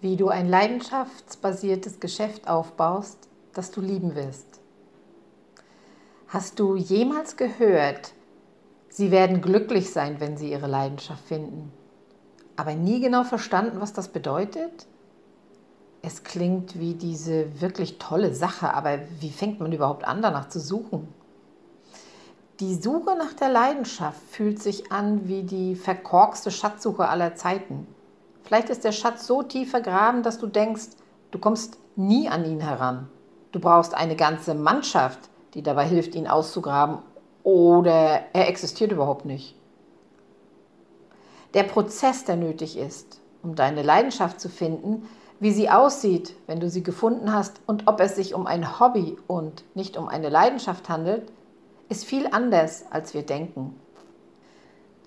wie du ein leidenschaftsbasiertes Geschäft aufbaust, das du lieben wirst. Hast du jemals gehört, sie werden glücklich sein, wenn sie ihre Leidenschaft finden, aber nie genau verstanden, was das bedeutet? Es klingt wie diese wirklich tolle Sache, aber wie fängt man überhaupt an, danach zu suchen? Die Suche nach der Leidenschaft fühlt sich an wie die verkorkste Schatzsuche aller Zeiten. Vielleicht ist der Schatz so tief vergraben, dass du denkst, du kommst nie an ihn heran. Du brauchst eine ganze Mannschaft, die dabei hilft, ihn auszugraben, oder er existiert überhaupt nicht. Der Prozess, der nötig ist, um deine Leidenschaft zu finden, wie sie aussieht, wenn du sie gefunden hast und ob es sich um ein Hobby und nicht um eine Leidenschaft handelt, ist viel anders, als wir denken.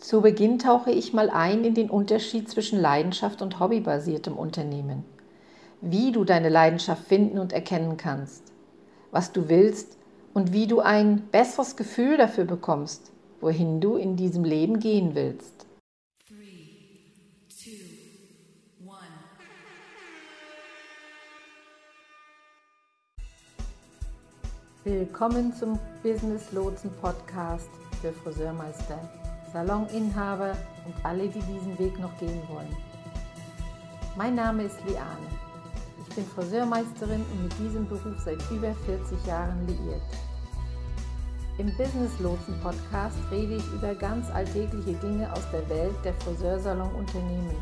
Zu Beginn tauche ich mal ein in den Unterschied zwischen Leidenschaft und hobbybasiertem Unternehmen. Wie du deine Leidenschaft finden und erkennen kannst, was du willst und wie du ein besseres Gefühl dafür bekommst, wohin du in diesem Leben gehen willst. Willkommen zum Business Lotsen Podcast für Friseurmeister Saloninhaber und alle, die diesen Weg noch gehen wollen. Mein Name ist Liane. Ich bin Friseurmeisterin und mit diesem Beruf seit über 40 Jahren liiert. Im Business Lotsen Podcast rede ich über ganz alltägliche Dinge aus der Welt der Friseursalon-Unternehmen.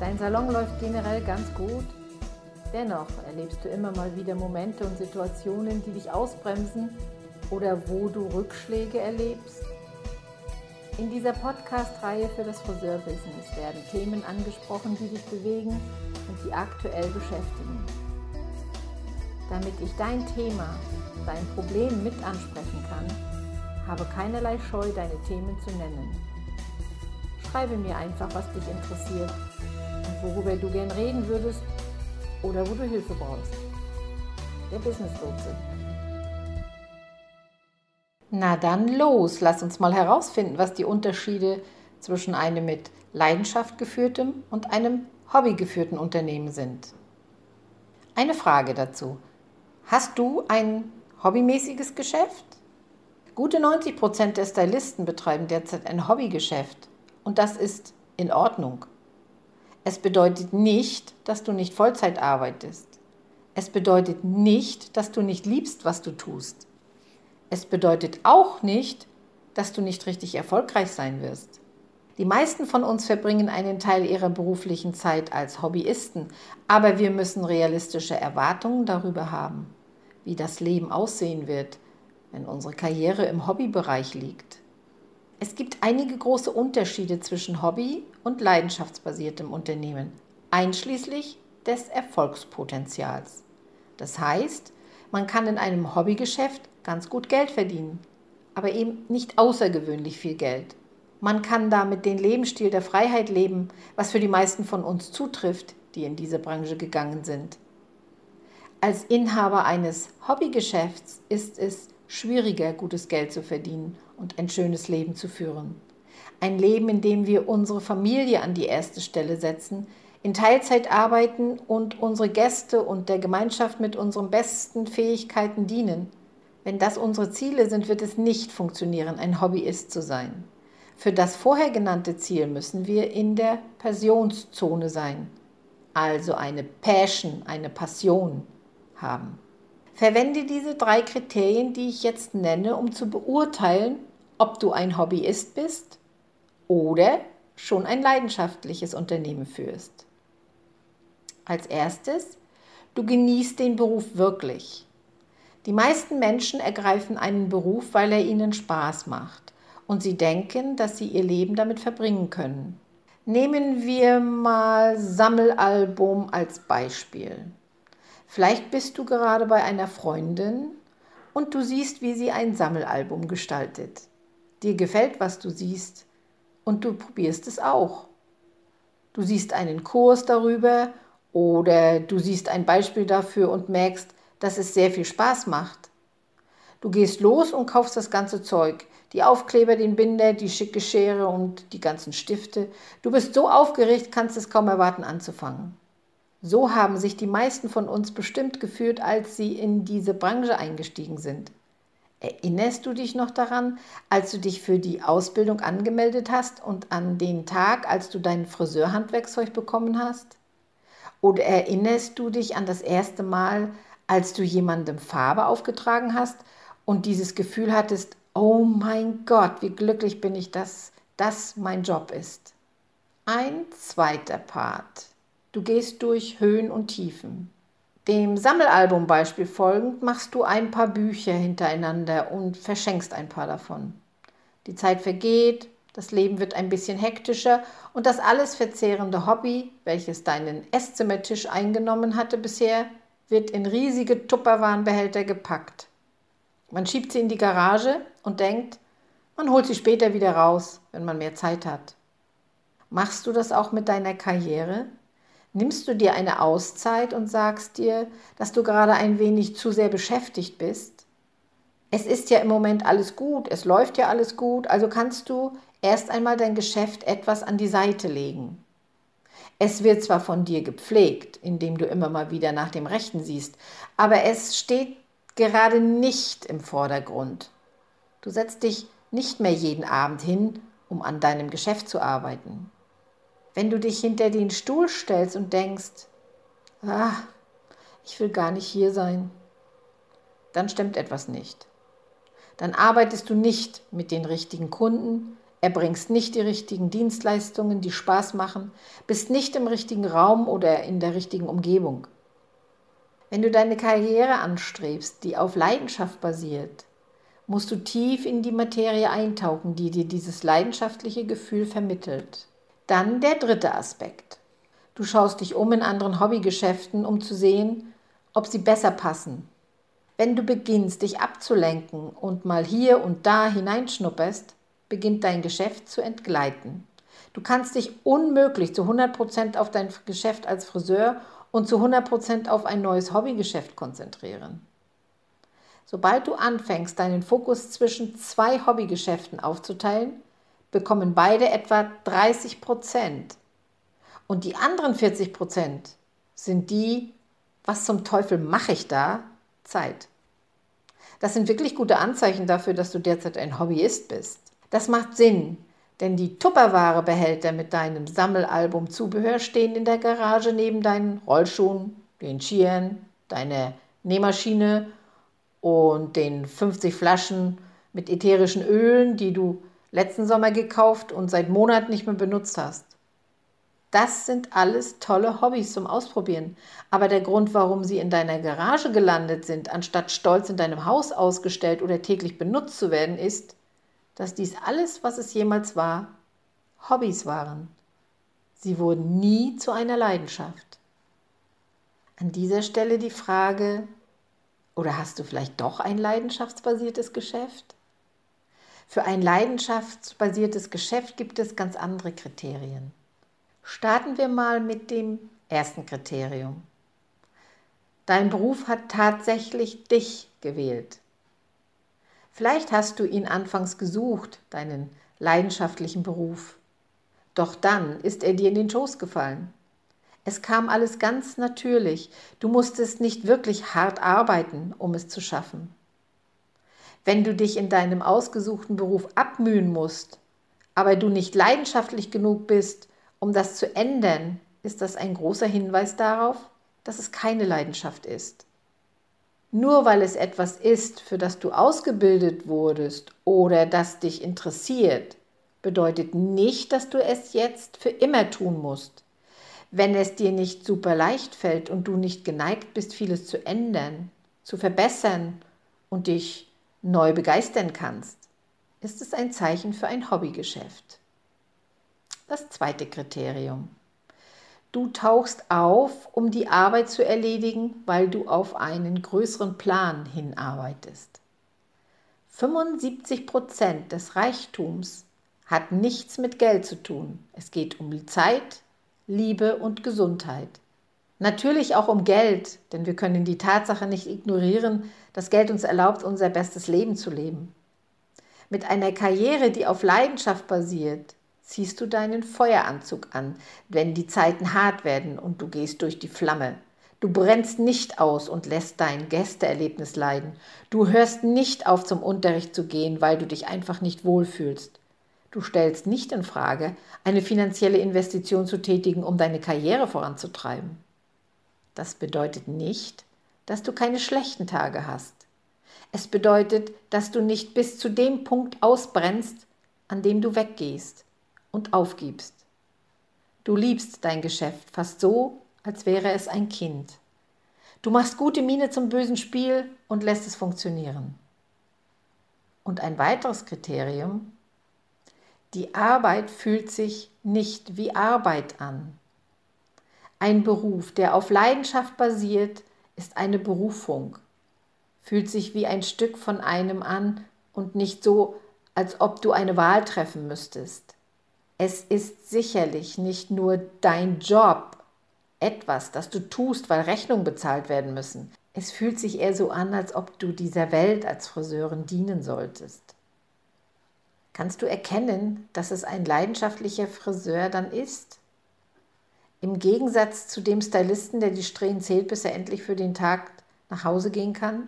Dein Salon läuft generell ganz gut, dennoch erlebst du immer mal wieder Momente und Situationen, die dich ausbremsen oder wo du Rückschläge erlebst in dieser Podcast-Reihe für das Friseurbusiness werden Themen angesprochen, die dich bewegen und die aktuell beschäftigen. Damit ich dein Thema, dein Problem mit ansprechen kann, habe keinerlei Scheu, deine Themen zu nennen. Schreibe mir einfach, was dich interessiert und worüber du gern reden würdest oder wo du Hilfe brauchst. Der Business Lotse. Na dann los, lass uns mal herausfinden, was die Unterschiede zwischen einem mit Leidenschaft geführtem und einem hobbygeführten Unternehmen sind. Eine Frage dazu. Hast du ein hobbymäßiges Geschäft? Gute 90 Prozent der Stylisten betreiben derzeit ein Hobbygeschäft und das ist in Ordnung. Es bedeutet nicht, dass du nicht Vollzeit arbeitest. Es bedeutet nicht, dass du nicht liebst, was du tust. Es bedeutet auch nicht, dass du nicht richtig erfolgreich sein wirst. Die meisten von uns verbringen einen Teil ihrer beruflichen Zeit als Hobbyisten, aber wir müssen realistische Erwartungen darüber haben, wie das Leben aussehen wird, wenn unsere Karriere im Hobbybereich liegt. Es gibt einige große Unterschiede zwischen Hobby und leidenschaftsbasiertem Unternehmen, einschließlich des Erfolgspotenzials. Das heißt, man kann in einem Hobbygeschäft ganz gut Geld verdienen, aber eben nicht außergewöhnlich viel Geld. Man kann damit den Lebensstil der Freiheit leben, was für die meisten von uns zutrifft, die in diese Branche gegangen sind. Als Inhaber eines Hobbygeschäfts ist es schwieriger, gutes Geld zu verdienen und ein schönes Leben zu führen. Ein Leben, in dem wir unsere Familie an die erste Stelle setzen, in Teilzeit arbeiten und unsere Gäste und der Gemeinschaft mit unseren besten Fähigkeiten dienen. Wenn das unsere Ziele sind, wird es nicht funktionieren, ein Hobbyist zu sein. Für das vorher genannte Ziel müssen wir in der Passionszone sein, also eine Passion, eine Passion haben. Verwende diese drei Kriterien, die ich jetzt nenne, um zu beurteilen, ob du ein Hobbyist bist oder schon ein leidenschaftliches Unternehmen führst. Als erstes, du genießt den Beruf wirklich. Die meisten Menschen ergreifen einen Beruf, weil er ihnen Spaß macht und sie denken, dass sie ihr Leben damit verbringen können. Nehmen wir mal Sammelalbum als Beispiel. Vielleicht bist du gerade bei einer Freundin und du siehst, wie sie ein Sammelalbum gestaltet. Dir gefällt, was du siehst und du probierst es auch. Du siehst einen Kurs darüber oder du siehst ein Beispiel dafür und merkst, dass es sehr viel Spaß macht. Du gehst los und kaufst das ganze Zeug, die Aufkleber, den Binder, die schicke Schere und die ganzen Stifte. Du bist so aufgeregt, kannst es kaum erwarten anzufangen. So haben sich die meisten von uns bestimmt gefühlt, als sie in diese Branche eingestiegen sind. Erinnerst du dich noch daran, als du dich für die Ausbildung angemeldet hast und an den Tag, als du dein Friseurhandwerkszeug bekommen hast? Oder erinnerst du dich an das erste Mal, als du jemandem Farbe aufgetragen hast und dieses Gefühl hattest, oh mein Gott, wie glücklich bin ich, dass das mein Job ist. Ein zweiter Part. Du gehst durch Höhen und Tiefen. Dem Sammelalbumbeispiel folgend machst du ein paar Bücher hintereinander und verschenkst ein paar davon. Die Zeit vergeht, das Leben wird ein bisschen hektischer und das alles verzehrende Hobby, welches deinen Esszimmertisch eingenommen hatte bisher, wird in riesige Tupperwarenbehälter gepackt. Man schiebt sie in die Garage und denkt, man holt sie später wieder raus, wenn man mehr Zeit hat. Machst du das auch mit deiner Karriere? Nimmst du dir eine Auszeit und sagst dir, dass du gerade ein wenig zu sehr beschäftigt bist? Es ist ja im Moment alles gut, es läuft ja alles gut, also kannst du erst einmal dein Geschäft etwas an die Seite legen. Es wird zwar von dir gepflegt, indem du immer mal wieder nach dem Rechten siehst, aber es steht gerade nicht im Vordergrund. Du setzt dich nicht mehr jeden Abend hin, um an deinem Geschäft zu arbeiten. Wenn du dich hinter den Stuhl stellst und denkst, ah, ich will gar nicht hier sein, dann stimmt etwas nicht. Dann arbeitest du nicht mit den richtigen Kunden, erbringst nicht die richtigen Dienstleistungen, die Spaß machen, bist nicht im richtigen Raum oder in der richtigen Umgebung. Wenn du deine Karriere anstrebst, die auf Leidenschaft basiert, musst du tief in die Materie eintauchen, die dir dieses leidenschaftliche Gefühl vermittelt. Dann der dritte Aspekt. Du schaust dich um in anderen Hobbygeschäften, um zu sehen, ob sie besser passen. Wenn du beginnst, dich abzulenken und mal hier und da hineinschnupperst, beginnt dein Geschäft zu entgleiten. Du kannst dich unmöglich zu 100% auf dein Geschäft als Friseur und zu 100% auf ein neues Hobbygeschäft konzentrieren. Sobald du anfängst, deinen Fokus zwischen zwei Hobbygeschäften aufzuteilen, bekommen beide etwa 30% Und die anderen 40% sind die, was zum Teufel mache ich da? Zeit. Das sind wirklich gute Anzeichen dafür, dass du derzeit ein Hobbyist bist. Das macht Sinn, denn die Tupperware-Behälter mit deinem Sammelalbum Zubehör stehen in der Garage neben deinen Rollschuhen, den Skiern, deiner Nähmaschine und den 50 Flaschen mit ätherischen Ölen, die du letzten Sommer gekauft und seit Monaten nicht mehr benutzt hast. Das sind alles tolle Hobbys zum Ausprobieren. Aber der Grund, warum sie in deiner Garage gelandet sind, anstatt stolz in deinem Haus ausgestellt oder täglich benutzt zu werden, ist, dass dies alles, was es jemals war, Hobbys waren. Sie wurden nie zu einer Leidenschaft. An dieser Stelle die Frage, oder hast du vielleicht doch ein leidenschaftsbasiertes Geschäft? Für ein leidenschaftsbasiertes Geschäft gibt es ganz andere Kriterien. Starten wir mal mit dem ersten Kriterium. Dein Beruf hat tatsächlich dich gewählt. Vielleicht hast du ihn anfangs gesucht, deinen leidenschaftlichen Beruf. Doch dann ist er dir in den Schoß gefallen. Es kam alles ganz natürlich. Du musstest nicht wirklich hart arbeiten, um es zu schaffen. Wenn du dich in deinem ausgesuchten Beruf abmühen musst, aber du nicht leidenschaftlich genug bist, um das zu ändern, ist das ein großer Hinweis darauf, dass es keine Leidenschaft ist. Nur weil es etwas ist, für das du ausgebildet wurdest oder das dich interessiert, bedeutet nicht, dass du es jetzt für immer tun musst. Wenn es dir nicht super leicht fällt und du nicht geneigt bist, vieles zu ändern, zu verbessern und dich neu begeistern kannst, ist es ein Zeichen für ein Hobbygeschäft. Das zweite Kriterium. Du tauchst auf, um die Arbeit zu erledigen, weil du auf einen größeren Plan hinarbeitest. 75 Prozent des Reichtums hat nichts mit Geld zu tun. Es geht um Zeit, Liebe und Gesundheit. Natürlich auch um Geld, denn wir können die Tatsache nicht ignorieren, dass Geld uns erlaubt, unser bestes Leben zu leben. Mit einer Karriere, die auf Leidenschaft basiert, ziehst du deinen Feueranzug an, wenn die Zeiten hart werden und du gehst durch die Flamme. Du brennst nicht aus und lässt dein Gästeerlebnis leiden. Du hörst nicht auf, zum Unterricht zu gehen, weil du dich einfach nicht wohlfühlst. Du stellst nicht in Frage, eine finanzielle Investition zu tätigen, um deine Karriere voranzutreiben. Das bedeutet nicht, dass du keine schlechten Tage hast. Es bedeutet, dass du nicht bis zu dem Punkt ausbrennst, an dem du weggehst und aufgibst. Du liebst dein Geschäft fast so, als wäre es ein Kind. Du machst gute Miene zum bösen Spiel und lässt es funktionieren. Und ein weiteres Kriterium, die Arbeit fühlt sich nicht wie Arbeit an. Ein Beruf, der auf Leidenschaft basiert, ist eine Berufung, fühlt sich wie ein Stück von einem an und nicht so, als ob du eine Wahl treffen müsstest. Es ist sicherlich nicht nur dein Job, etwas, das du tust, weil Rechnungen bezahlt werden müssen. Es fühlt sich eher so an, als ob du dieser Welt als Friseurin dienen solltest. Kannst du erkennen, dass es ein leidenschaftlicher Friseur dann ist? Im Gegensatz zu dem Stylisten, der die Strähnen zählt, bis er endlich für den Tag nach Hause gehen kann?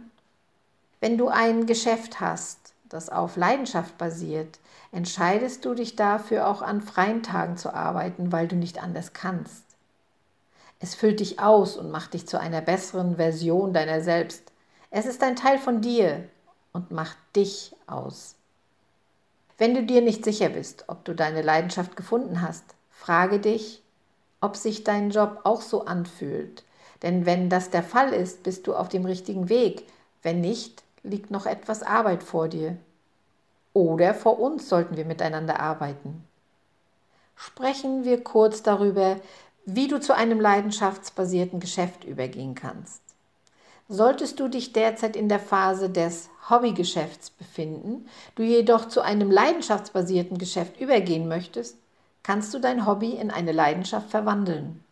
Wenn du ein Geschäft hast, das auf Leidenschaft basiert, entscheidest du dich dafür auch an freien Tagen zu arbeiten, weil du nicht anders kannst. Es füllt dich aus und macht dich zu einer besseren Version deiner selbst. Es ist ein Teil von dir und macht dich aus. Wenn du dir nicht sicher bist, ob du deine Leidenschaft gefunden hast, frage dich, ob sich dein Job auch so anfühlt. Denn wenn das der Fall ist, bist du auf dem richtigen Weg. Wenn nicht, liegt noch etwas Arbeit vor dir. Oder vor uns sollten wir miteinander arbeiten. Sprechen wir kurz darüber, wie du zu einem leidenschaftsbasierten Geschäft übergehen kannst. Solltest du dich derzeit in der Phase des Hobbygeschäfts befinden, du jedoch zu einem leidenschaftsbasierten Geschäft übergehen möchtest, kannst du dein Hobby in eine Leidenschaft verwandeln.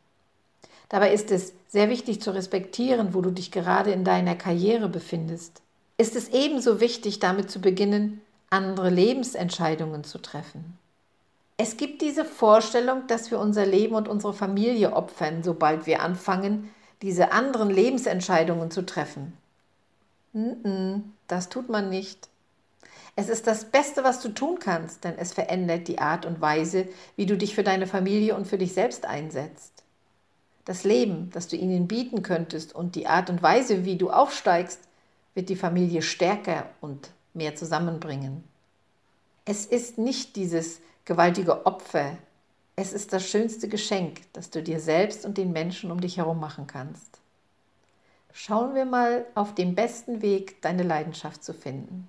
Dabei ist es sehr wichtig zu respektieren, wo du dich gerade in deiner Karriere befindest. Ist es ebenso wichtig, damit zu beginnen, andere Lebensentscheidungen zu treffen. Es gibt diese Vorstellung, dass wir unser Leben und unsere Familie opfern, sobald wir anfangen, diese anderen Lebensentscheidungen zu treffen. Das tut man nicht. Es ist das Beste, was du tun kannst, denn es verändert die Art und Weise, wie du dich für deine Familie und für dich selbst einsetzt. Das Leben, das du ihnen bieten könntest und die Art und Weise, wie du aufsteigst, wird die Familie stärker und mehr zusammenbringen. Es ist nicht dieses gewaltige Opfer, es ist das schönste Geschenk, das du dir selbst und den Menschen um dich herum machen kannst. Schauen wir mal auf den besten Weg, deine Leidenschaft zu finden.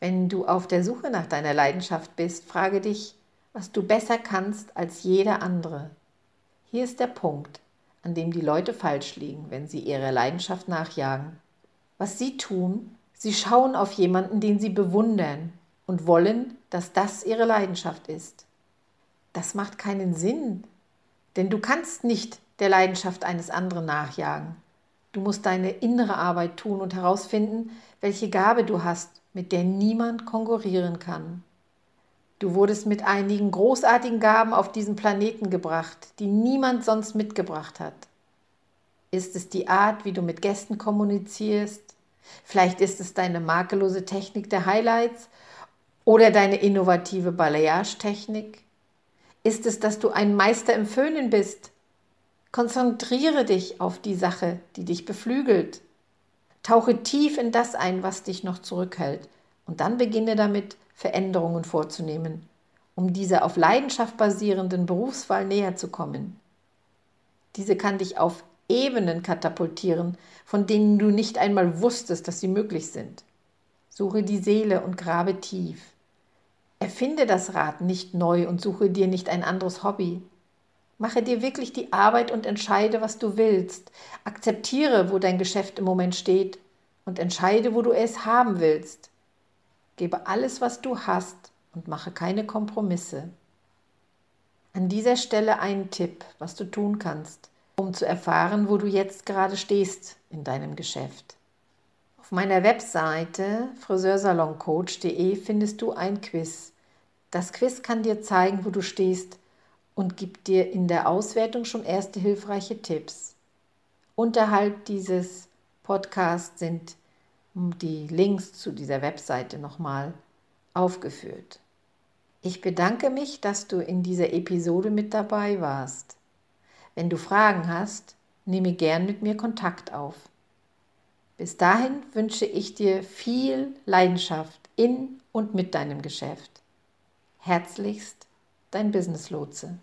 Wenn du auf der Suche nach deiner Leidenschaft bist, frage dich, was du besser kannst als jeder andere. Hier ist der Punkt, an dem die Leute falsch liegen, wenn sie ihrer Leidenschaft nachjagen. Was sie tun, sie schauen auf jemanden, den sie bewundern und wollen, dass das ihre Leidenschaft ist das macht keinen Sinn. Denn du kannst nicht der Leidenschaft eines anderen nachjagen. Du musst deine innere Arbeit tun und herausfinden, welche Gabe du hast, mit der niemand konkurrieren kann. Du wurdest mit einigen großartigen Gaben auf diesen Planeten gebracht, die niemand sonst mitgebracht hat. Ist es die Art, wie du mit Gästen kommunizierst? Vielleicht ist es deine makellose Technik der Highlights oder deine innovative Balayage-Technik? Ist es, dass du ein Meister im Föhnen bist? Konzentriere dich auf die Sache, die dich beflügelt. Tauche tief in das ein, was dich noch zurückhält, und dann beginne damit, Veränderungen vorzunehmen, um dieser auf Leidenschaft basierenden Berufswahl näher zu kommen. Diese kann dich auf Ebenen katapultieren, von denen du nicht einmal wusstest, dass sie möglich sind. Suche die Seele und grabe tief. Erfinde das Rad nicht neu und suche dir nicht ein anderes Hobby. Mache dir wirklich die Arbeit und entscheide, was du willst. Akzeptiere, wo dein Geschäft im Moment steht und entscheide, wo du es haben willst. Gebe alles, was du hast und mache keine Kompromisse. An dieser Stelle ein Tipp, was du tun kannst, um zu erfahren, wo du jetzt gerade stehst in deinem Geschäft. Auf meiner Webseite friseursaloncoach.de findest du ein Quiz. Das Quiz kann dir zeigen, wo du stehst und gibt dir in der Auswertung schon erste hilfreiche Tipps. Unterhalb dieses Podcasts sind die Links zu dieser Webseite nochmal aufgeführt. Ich bedanke mich, dass du in dieser Episode mit dabei warst. Wenn du Fragen hast, nehme gern mit mir Kontakt auf. Bis dahin wünsche ich dir viel Leidenschaft in und mit deinem Geschäft. Herzlichst, dein Business Lotse.